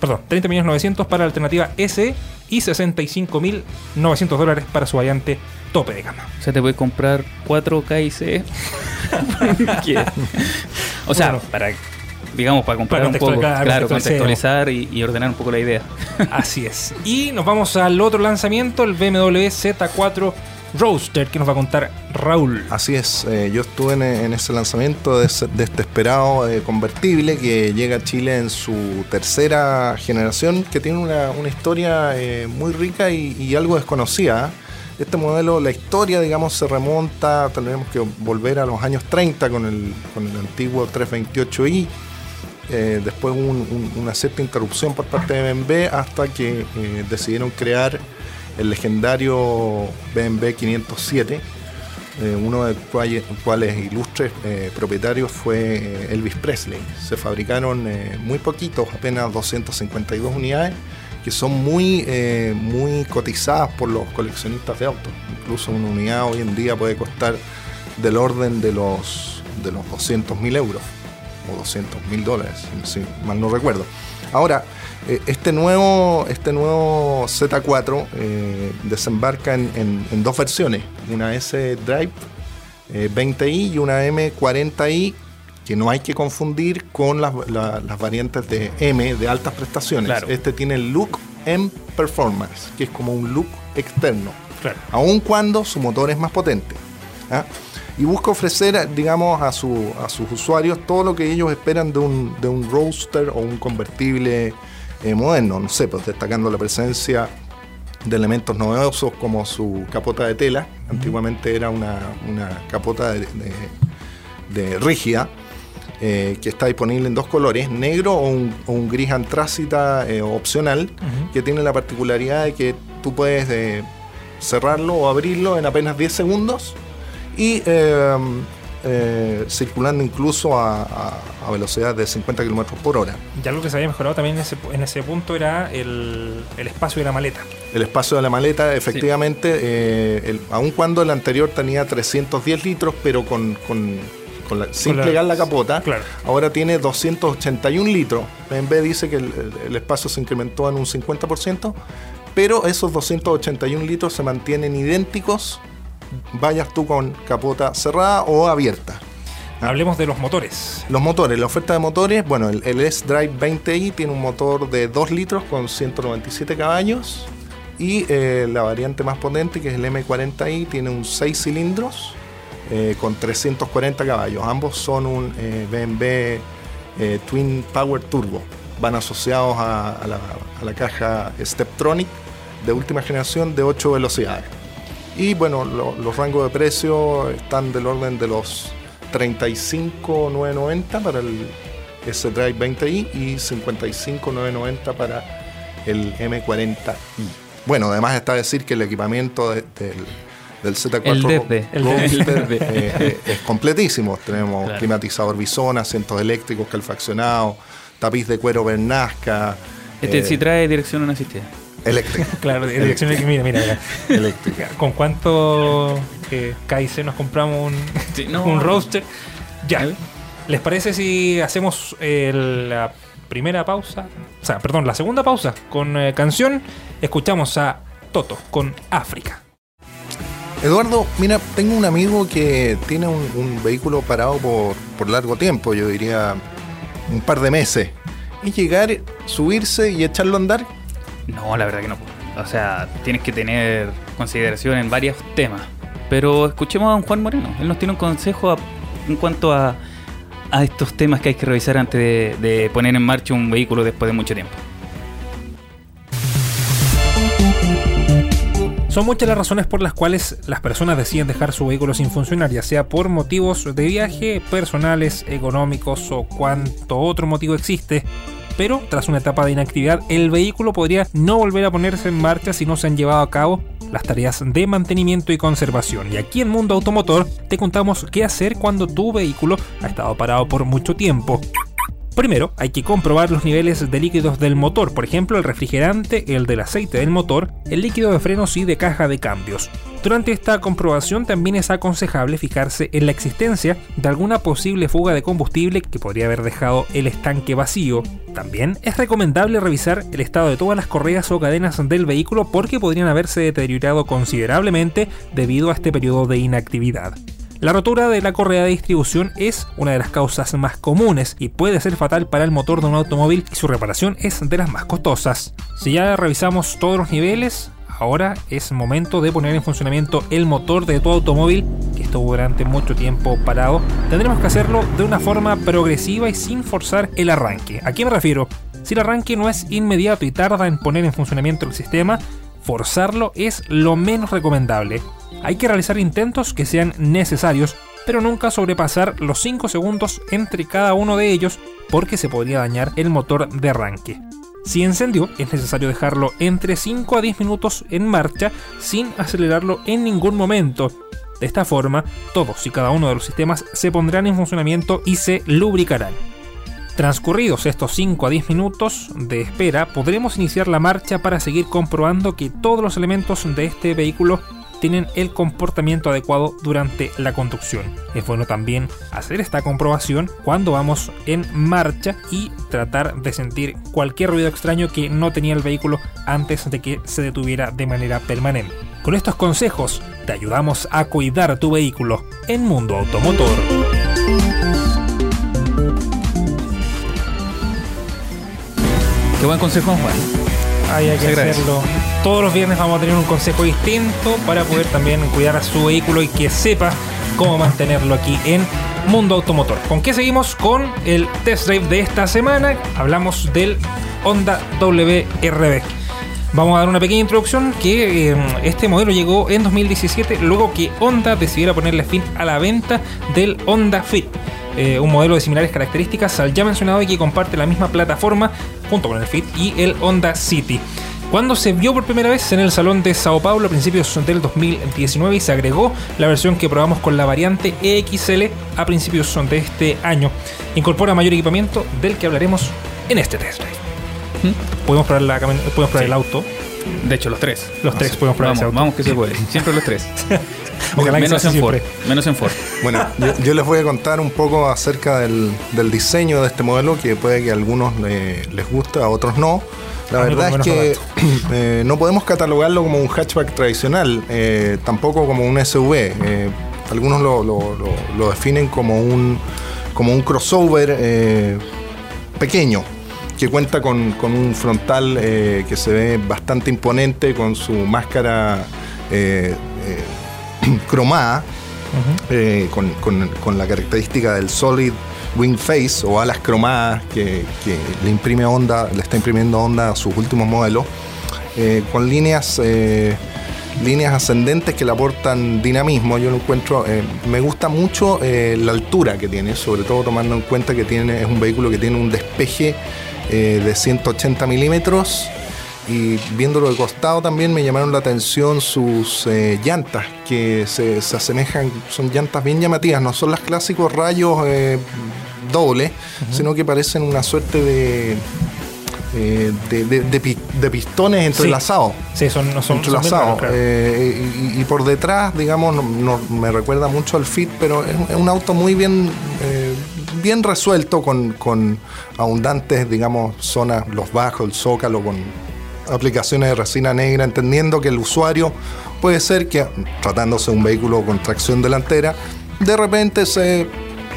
perdón, 30 millones 900 para la alternativa S y 65 mil 900 dólares para su variante tope de gama. O sea, te puedes comprar 4 KIC. ¿Qué? o sea, Bueno. para, digamos, para comprar Para un poco, contextualizar, claro, contextualizar. contextualizar y, y ordenar un poco la idea. Así es. Y nos vamos al otro lanzamiento, el BMW Z4 Roadster, que nos va a contar Raúl. Así es, eh, yo estuve en, en ese lanzamiento de, ese- de este esperado eh, convertible que llega a Chile en su tercera generación, que tiene una, una historia eh, muy rica y, y algo desconocida. Este modelo, la historia, digamos, se remonta, tendremos que volver a los años 30 con el, con el antiguo 328i. Eh, después un- un- una cierta interrupción por parte de BMW hasta que eh, decidieron crear el legendario BMW 507, eh, uno de cuales, cuales ilustres propietarios fue Elvis Presley. Se fabricaron muy poquitos, apenas 252 unidades, que son muy, muy cotizadas por los coleccionistas de autos. Incluso una unidad hoy en día puede costar del orden de los, de los 200 mil euros o 200 mil dólares, si mal no recuerdo. Ahora, eh, este nuevo, este nuevo Z4 eh, desembarca en, en- en dos versiones, una S Drive eh, 20i y una M40i, que no hay que confundir con las, la- las variantes de M de altas prestaciones. Claro. Este tiene el look M Performance, que es como un look externo Claro. aun cuando su motor es más potente. ¿ah? Y busca ofrecer, digamos, a, su- a sus usuarios todo lo que ellos esperan de un, de un roadster o un convertible eh, moderno. No sé, pues destacando la presencia de elementos novedosos como su capota de tela. Antiguamente era una, una capota de, de- de rígida. eh, que está disponible en dos colores, negro o un, o un gris antrácita eh, opcional, que tiene la particularidad de que tú puedes eh, cerrarlo o abrirlo en apenas 10 segundos y eh, eh, circulando incluso a, a- a velocidad de 50 kilómetros por hora. Ya algo que se había mejorado también en ese, en ese punto era el, el espacio de la maleta. El espacio de la maleta, efectivamente, eh, el- aun cuando el anterior tenía 310 litros, pero con, con- con la- sin Con la- plegar la capota, claro. ahora tiene 281 litros. BMW dice que el, el- el espacio se incrementó en un 50%, pero esos 281 litros se mantienen idénticos, vayas tú con capota cerrada o abierta. Hablemos de los motores. Los motores, la oferta de motores, bueno, el, el S-Drive 20i tiene un motor de 2 litros con 197 caballos y eh, la variante más potente, que es el M40i, tiene un 6 cilindros eh, con 340 caballos. Ambos son un eh, BMW eh, Twin Power Turbo. Van asociados a, a la, a la caja Steptronic de última generación de 8 velocidades. Y bueno, lo- los rangos de precio están del orden de los 35,990 para el S-Drive 20i y 55,990 para el M40i. Bueno, además está decir que el equipamiento de- del, del Z4 El desde, el desde. eh, eh, es completísimo. Tenemos Claro. climatizador bisón, asientos eléctricos calefaccionados, tapiz de cuero Bernasca. Este eh, sí trae dirección no asistida. Eléctrica. Claro, de dirección de- mira, mira, mira. eléctrica. ¿Con cuánto eh, Kaiser nos compramos un, Sí, no. un roaster? Ya. ¿Les parece si hacemos eh, la primera pausa? O sea, perdón, la segunda pausa con eh, canción. Escuchamos a Toto con África. Eduardo, mira, tengo un amigo que tiene un, un vehículo parado por, por largo tiempo, yo diría un par de meses. Y llegar, subirse y echarlo a andar. No, la verdad que no. O sea, tienes que tener consideración en varios temas. Pero escuchemos a Juan Moreno. Él nos tiene un consejo en cuanto a, a estos temas que hay que revisar antes de, de poner en marcha un vehículo después de mucho tiempo. Son muchas las razones por las cuales las personas deciden dejar su vehículo sin funcionar, ya sea por motivos de viaje, personales, económicos o cuanto otro motivo existe. Pero tras una etapa de inactividad, el vehículo podría no volver a ponerse en marcha si no se han llevado a cabo las tareas de mantenimiento y conservación. Y aquí en Mundo Automotor te contamos qué hacer cuando tu vehículo ha estado parado por mucho tiempo. Primero, hay que comprobar los niveles de líquidos del motor, por ejemplo, el refrigerante, el del aceite del motor, el líquido de frenos y de caja de cambios. Durante esta comprobación también es aconsejable fijarse en la existencia de alguna posible fuga de combustible que podría haber dejado el estanque vacío. También es recomendable revisar el estado de todas las correas o cadenas del vehículo porque podrían haberse deteriorado considerablemente debido a este periodo de inactividad. La rotura de la correa de distribución es una de las causas más comunes y puede ser fatal para el motor de un automóvil y su reparación es de las más costosas. Si ya revisamos todos los niveles, ahora es momento de poner en funcionamiento el motor de tu automóvil que estuvo durante mucho tiempo parado. Tendremos que hacerlo de una forma progresiva y sin forzar el arranque. ¿A qué me refiero? Si el arranque no es inmediato y tarda en poner en funcionamiento el sistema, forzarlo es lo menos recomendable. Hay que realizar intentos que sean necesarios, pero nunca sobrepasar los 5 segundos entre cada uno de ellos porque se podría dañar el motor de arranque. Si encendió, es necesario dejarlo entre 5 a 10 minutos en marcha sin acelerarlo en ningún momento. De esta forma, todos y cada uno de los sistemas se pondrán en funcionamiento y se lubricarán. Transcurridos estos 5 a 10 minutos de espera, podremos iniciar la marcha para seguir comprobando que todos los elementos de este vehículo tienen el comportamiento adecuado durante la conducción. Es bueno también hacer esta comprobación cuando vamos en marcha y tratar de sentir cualquier ruido extraño que no tenía el vehículo antes de que se detuviera de manera permanente. Con estos consejos te ayudamos a cuidar tu vehículo en Mundo Automotor. Qué buen consejo, Juan. Ahí hay que hacerlo. Todos los viernes vamos a tener un consejo distinto para poder también cuidar a su vehículo y que sepa cómo mantenerlo aquí en Mundo Automotor. ¿Con qué seguimos? Con el test drive de esta semana. Hablamos del Honda WRB. Vamos a dar una pequeña introducción que eh, este modelo llegó en 2017 luego que Honda decidiera ponerle fin a la venta del Honda Fit. Eh, un modelo de similares características al ya mencionado y que comparte la misma plataforma junto con el Fit y el Honda City. Cuando se vio por primera vez en el Salón de Sao Paulo a principios del 2019 y se agregó la versión que probamos con la variante EXL a principios de este año. Incorpora mayor equipamiento del que hablaremos en este test drive. Podemos probar, la, cami- podemos probar Sí. el auto. De hecho, los tres. Los tres podemos probar ese Vamos, auto. vamos que se puede. Siempre los tres. Ojalá menos en Ford. Menos en Ford. Bueno, yo, yo les voy a contar un poco acerca del, del diseño de este modelo, que puede que a algunos les guste, a otros no. La A verdad es que eh, no podemos catalogarlo como un hatchback tradicional, eh, tampoco como un SUV. Eh, algunos lo, lo- lo- lo definen como un, como un crossover eh, pequeño, que cuenta con, con un frontal eh, que se ve bastante imponente, con su máscara eh, eh, cromada, eh, con, con- la característica del solid wing face o alas cromadas que, le imprime Honda, le está imprimiendo Honda a sus últimos modelos, eh, con líneas eh, líneas ascendentes que le aportan dinamismo. Yo lo encuentro, me gusta mucho la altura que tiene, sobre todo tomando en cuenta que tiene es un vehículo que tiene un despeje de 180 milímetros. Y viéndolo de costado también me llamaron la atención sus eh, llantas, que se, se asemejan, son llantas bien llamativas, no son los clásicos rayos eh, dobles, sino que parecen una suerte de, eh, de, de- de pi- de pistones entrelazados. Sí, son, no son, son entrelazados. claro. Y, y por detrás, digamos, no, no- me recuerda mucho al Fit, pero es, un- es un auto muy bien, bien resuelto con, con abundantes, digamos, zonas, los bajos, el zócalo, con aplicaciones de resina negra, entendiendo que el usuario puede ser que, tratándose de un vehículo con tracción delantera, de repente se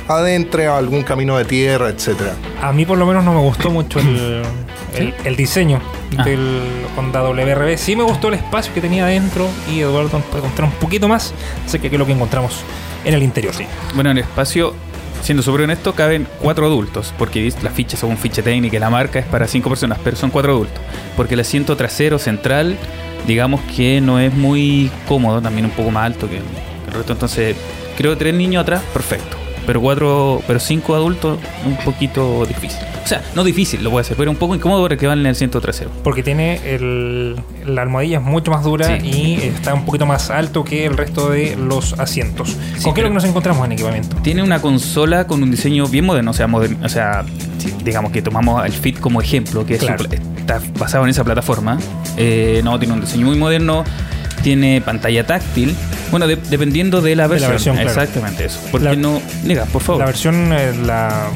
adentre a algún camino de tierra, etcétera. A mí por lo menos no me gustó mucho el, el- el diseño Ah. del Honda WRB. Sí me gustó el espacio que tenía adentro y Eduardo nos puede contar un poquito más acerca de qué es lo que encontramos en el interior. Sí. Bueno, en el espacio, siendo súper honesto, caben cuatro adultos, porque la ficha según ficha técnica la marca es para cinco personas, pero son cuatro adultos. Porque el asiento trasero central, digamos que no es muy cómodo, también un poco más alto que el, resto. Entonces, creo tres niños atrás, perfecto. Pero cuatro, pero cinco adultos, un poquito difícil. O sea, no difícil, lo puede hacer, pero un poco incómodo porque van en el asiento trasero. Porque tiene el, la almohadilla es mucho más dura Sí. y está un poquito más alto que el resto de los asientos. ¿Con qué es lo que nos encontramos en equipamiento? Tiene una consola con un diseño bien moderno, o sea, modern- o sea digamos que tomamos el Fit como ejemplo, que es Claro. pla- está basado en esa plataforma. Eh, no, tiene un diseño muy moderno, tiene pantalla táctil. Bueno, de- dependiendo de la la versión. claro. Exactamente eso. ¿Por La- qué no? Diga, por favor. La versión, eh, la,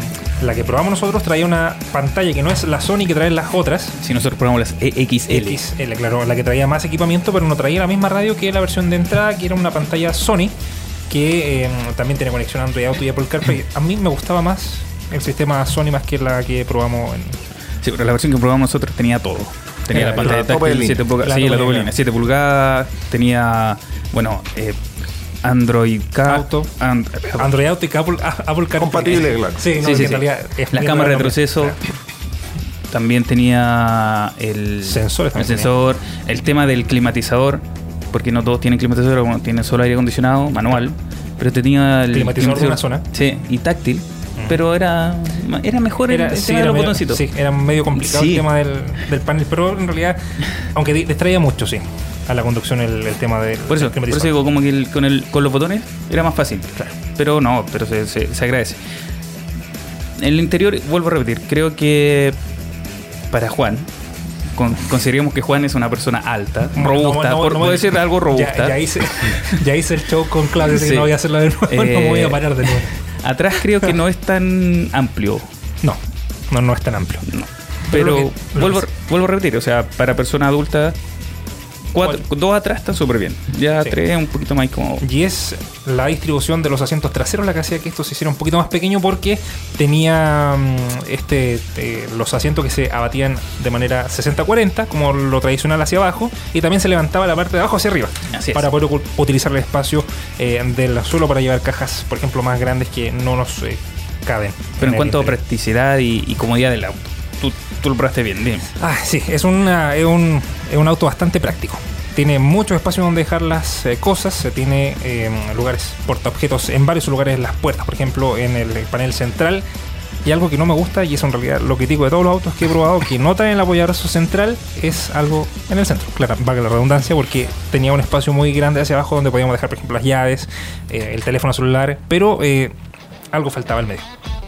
la que probamos nosotros, traía una pantalla que no es la Sony que traen las otras. si nosotros probamos las E EXL. XL, claro, la que traía más equipamiento, pero no traía la misma radio que la versión de entrada, que era una pantalla Sony, que eh, también tiene conexión Android Auto y Apple CarPlay. A mí me gustaba más el sistema Sony más que la que probamos en... Sí, pero la versión que probamos nosotros tenía todo. Tenía la pantalla la tope de táctil, línea. 7 pulgadas. Sí, tope la de doble línea. línea. 7 pulgadas. Tenía, bueno, eh, Android Car- Auto. And- Android Auto y Apple, ah, Apple CarPlay. Compatible, claro. Sí, no, Sí, en realidad es La cámara de retroceso. claro. También tenía el Sensores el también sensor, el tema del climatizador, porque no todos tienen climatizador, algunos tienen solo aire acondicionado, manual, pero este tenía el Climatizador de una zona. Sí, y táctil, pero era era mejor el, Era, el sí, tema de era los medio, botoncitos. sí, era medio complicado Sí. el tema del, del panel, pero en realidad, aunque di- distraía mucho, sí, a la conducción el, el tema del Por eso, por eso digo, como que el- con, el, con los botones era más fácil. Pero no, pero se, se- se agradece. En el interior, vuelvo a repetir, creo que para Juan, con- consideremos que Juan es una persona alta, No, robusta, no, no, por, no, puede no, ser algo robusta. Ya, ya hice, ya hice el show con Claudio, así Sí. que no voy a hacerlo de nuevo, no Eh, voy a parar de nuevo. Atrás creo que no es tan amplio. No, no, no es tan amplio. No. Pero Pero, que- vuelvo, vuelvo a repetir, o sea, para persona adulta, cuatro, dos atrás están súper bien. Ya Sí. tres un poquito más como... Y es la distribución de los asientos traseros la que hacía que esto se hiciera un poquito más pequeño porque tenía mm, este eh, los asientos que se abatían de manera 60-40, como lo tradicional hacia abajo, y también se levantaba la parte de abajo hacia arriba Así es. para poder utilizar el espacio eh, del suelo para llevar cajas, por ejemplo, más grandes que no nos eh, caben. Pero en cuanto a practicidad y, y comodidad del auto, tú, tú lo probaste bien, bien. Ah, sí, es, una, es, un, es un auto bastante práctico. tiene mucho espacio donde dejar las eh, cosas, se tiene eh, lugares portaobjetos en varios lugares, las puertas, por ejemplo, en el panel central. Y algo que no me gusta, y eso en realidad lo critico de todos los autos que he probado, que no traen el apoyabrazo central, es algo en el centro. Claro, valga la redundancia, porque tenía un espacio muy grande hacia abajo donde podíamos dejar, por ejemplo, las llaves, eh, el teléfono celular, pero eh, algo faltaba al medio.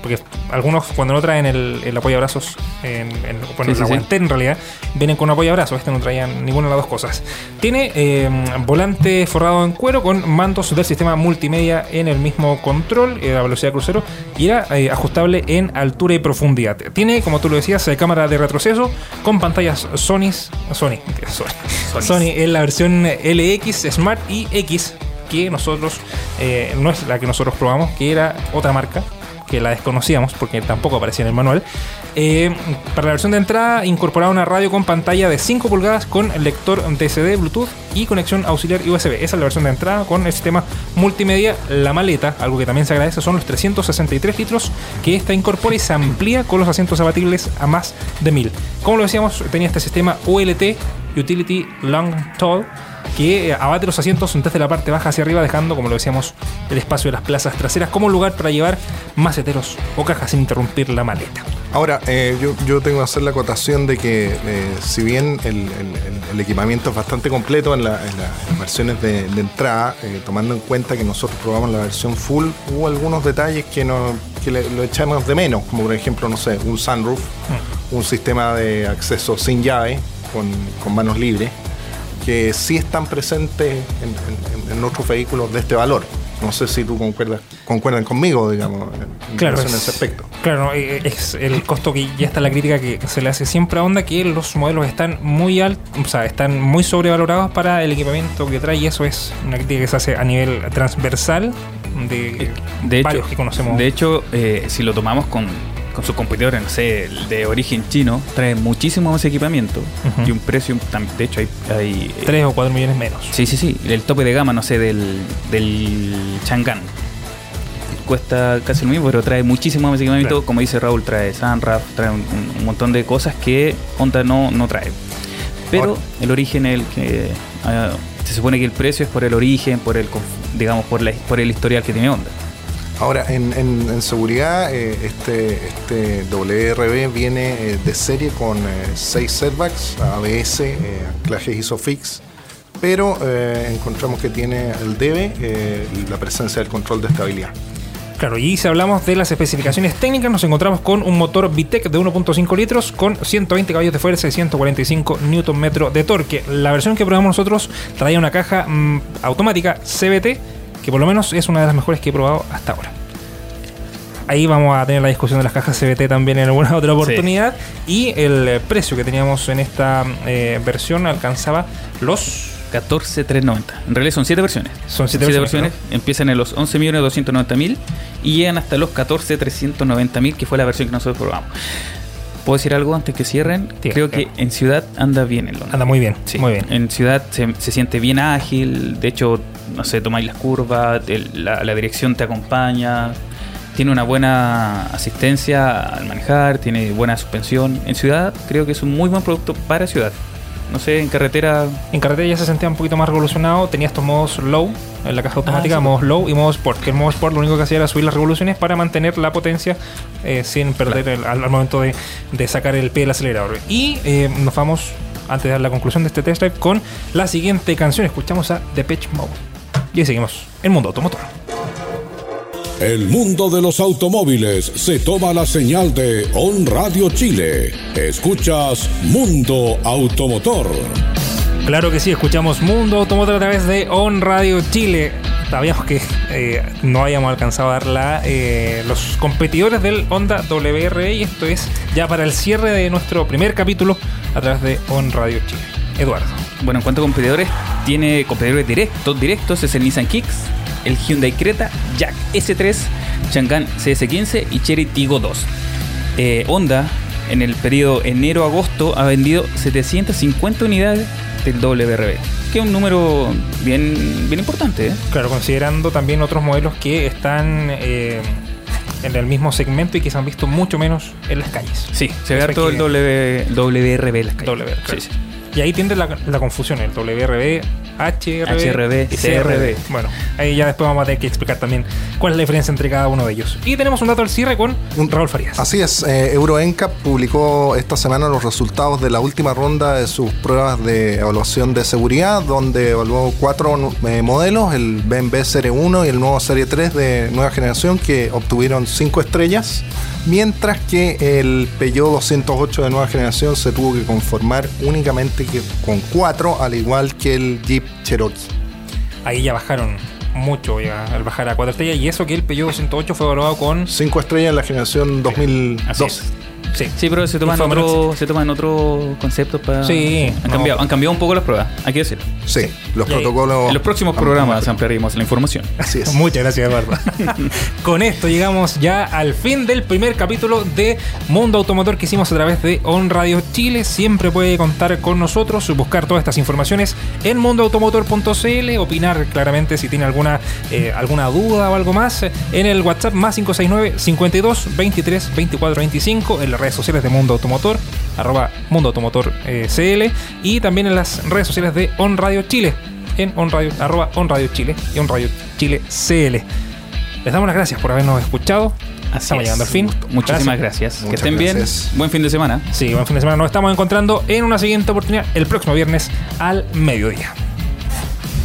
Porque algunos, cuando no traen el, el apoyabrazos, en, en, bueno, Sí, sí, la sí. guantera en realidad, vienen con un apoyabrazo. Este no traían ninguna de las dos cosas. Tiene eh, volante forrado en cuero con mandos del sistema multimedia en el mismo control, eh, a velocidad crucero, y era eh, ajustable en altura y profundidad. Tiene, como tú lo decías, eh, cámara de retroceso con pantallas Sony, Sony, Sony. Sony en la versión LX Smart y X que nosotros eh, no es la que nosotros probamos, que era otra marca que la desconocíamos porque tampoco aparecía en el manual. Eh, para la versión de entrada incorporaba una radio con pantalla de 5 pulgadas con lector DCD, Bluetooth y conexión auxiliar USB. Esa es la versión de entrada con el sistema multimedia. La maleta, algo que también se agradece, son los 363 litros que esta incorpora y se amplía con los asientos abatibles a más de 1000. Como lo decíamos, tenía este sistema ULT, Utility Long Tall, que eh, abate los asientos desde la parte baja hacia arriba, dejando, como lo decíamos, el espacio de las plazas traseras como lugar para llevar maceteros o cajas sin interrumpir la maleta. Ahora, eh, yo, yo tengo que hacer la acotación de que eh, si bien el, el- el- el equipamiento es bastante completo en, la- en la- en las versiones de, de entrada, eh, tomando en cuenta que nosotros probamos la versión full, hubo algunos detalles que, no, que le- lo echamos de menos, como por ejemplo, no sé, un sunroof, un sistema de acceso sin llave, con, con manos libres, que sí están presentes en, en- en otros vehículos de este valor. No sé si tú concuerdas, concuerdan conmigo, digamos, en, es, ese aspecto. claro no, eh, es el costo que ya está la crítica que se le hace siempre a Honda, que los modelos están muy altos, o sea, están muy sobrevalorados para el equipamiento que trae y eso es una crítica que se hace a nivel transversal de, De hecho, varios que conocemos. De hecho, eh, si lo tomamos con, con sus competidores, no sé, de origen chino, trae muchísimo más equipamiento y un precio, de hecho hay... hay eh, 3 o 4 millones menos. Sí, sí, sí. El tope de gama, no sé, del, del Chang'an. Cuesta casi lo mismo, pero trae muchísimo más equipamiento. Claro. Como dice Raúl, trae Sunroof, trae un, montón de cosas que Honda no, no trae. Pero Ahora- el origen, el que ah, se supone que el precio es por el origen, por el, digamos, por, la, por el historial que tiene Honda. Ahora, en, en- seguridad, eh, este, este WRB viene eh, de serie con 6 setbacks, ABS, eh, anclajes ISOFIX, pero eh, encontramos que tiene el eh, y la presencia del control de estabilidad. Claro, y si hablamos de las especificaciones técnicas, nos encontramos con un motor VTEC de 1.5 litros con 120 caballos de fuerza y 145 Nm de torque. La versión que probamos nosotros traía una caja mm, automática CBT, que por lo menos es una de las mejores que he probado hasta ahora. Ahí vamos a tener la discusión de las cajas CBT también en alguna otra oportunidad. Y el eh, precio que teníamos en esta eh, versión alcanzaba los 14,390. En realidad son 7 versiones. Son siete versiones, Empiezan en los 11.290.000 y llegan hasta los 14.390.000, que fue la versión que nosotros probamos. ¿Puedo decir algo antes que cierren? Sí, Creo claro. que en ciudad anda bien el Honda. Anda muy bien, Sí, muy bien. En ciudad se, se siente bien ágil. De hecho, no sé, tomáis las curvas, el- la, la dirección te acompaña. Tiene una buena asistencia al manejar, tiene buena suspensión. En ciudad, creo que es un muy buen producto para ciudad. No sé, en carretera. En carretera ya se sentía un poquito más revolucionado. Tenía estos modos low en la caja automática, Ah, sí. modos low y modo sport. Que el modo sport lo único que hacía era subir las revoluciones para mantener la potencia eh, sin perder el- al, al momento de, de sacar el pie del acelerador. Y eh, nos vamos, antes de dar la conclusión de este test drive, con la siguiente canción. Escuchamos a Depeche Mode. Y ahí seguimos. El mundo automotor. El mundo de los automóviles se toma la señal de On Radio Chile. Escuchas Mundo Automotor. Claro que sí, escuchamos Mundo Automotor a través de On Radio Chile. Sabíamos que eh, no habíamos alcanzado a dar la, eh, los competidores del Honda WRE y esto es ya para el cierre de nuestro primer capítulo a través de On Radio Chile. Eduardo. Bueno, en cuanto a competidores, tiene competidores directos, directos, es el Nissan Kicks, el Hyundai Creta, Jack S3, Chang'an CS15 y Cherry Tiggo 2. Eh, Honda, en el periodo enero-agosto, ha vendido 750 unidades del WRB, que es un número bien, bien importante. ¿eh? Claro, considerando también otros modelos que están eh, en el mismo segmento y que se han visto mucho menos en las calles. Sí, se ve harto el W, WRB en las calles. Sí, sí. Y ahí tiene la, la confusión, el WRB, HRB, HRB, y CRB. Bueno, ahí ya después vamos a tener que explicar también cuál es la diferencia entre cada uno de ellos. Y tenemos un dato al cierre con Un- Raúl Farías. Así es, eh, EuroNCAP publicó esta semana los resultados de la última ronda de sus pruebas de evaluación de seguridad, donde evaluó cuatro eh, modelos, el BMW Serie 1 y el nuevo Serie 3 de nueva generación, que obtuvieron cinco estrellas, mientras que el Peugeot 208 de nueva generación se tuvo que conformar únicamente con cuatro, al igual que el Jeep Cherokee. Ahí ya bajaron mucho ya, al bajar a cuatro estrellas. Y eso que el Peugeot 208 fue evaluado con. Cinco estrellas en la generación 2012. Sí, Sí, pero se toman, otro, se toman otros conceptos para. Sí, Han, no. cambiado, han cambiado un poco las pruebas, hay que decirlo. Sí, los protocolos. En los próximos programas ampliaremos la información. Así es. Muchas gracias, Eduardo. Con esto llegamos ya al fin del primer capítulo de Mundo Automotor que hicimos a través de On Radio Chile. Siempre puede contar con nosotros, buscar todas estas informaciones en mundoautomotor.cl, opinar claramente si tiene alguna, eh, alguna duda o algo más en el WhatsApp más 569 52 23 24 25, en las redes sociales de Mundo Automotor, arroba Mundo Automotor eh, CL y también en las redes sociales de On Radio Chile, en on radio, arroba On Radio Chile y On Radio Chile CL. Les damos las gracias por habernos escuchado. Así Estamos es. llegando al fin. Muchísimas gracias. Que estén gracias. bien. Buen fin de semana. Sí, buen fin de semana. Nos estamos encontrando en una siguiente oportunidad el próximo viernes al mediodía.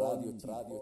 radio, radio,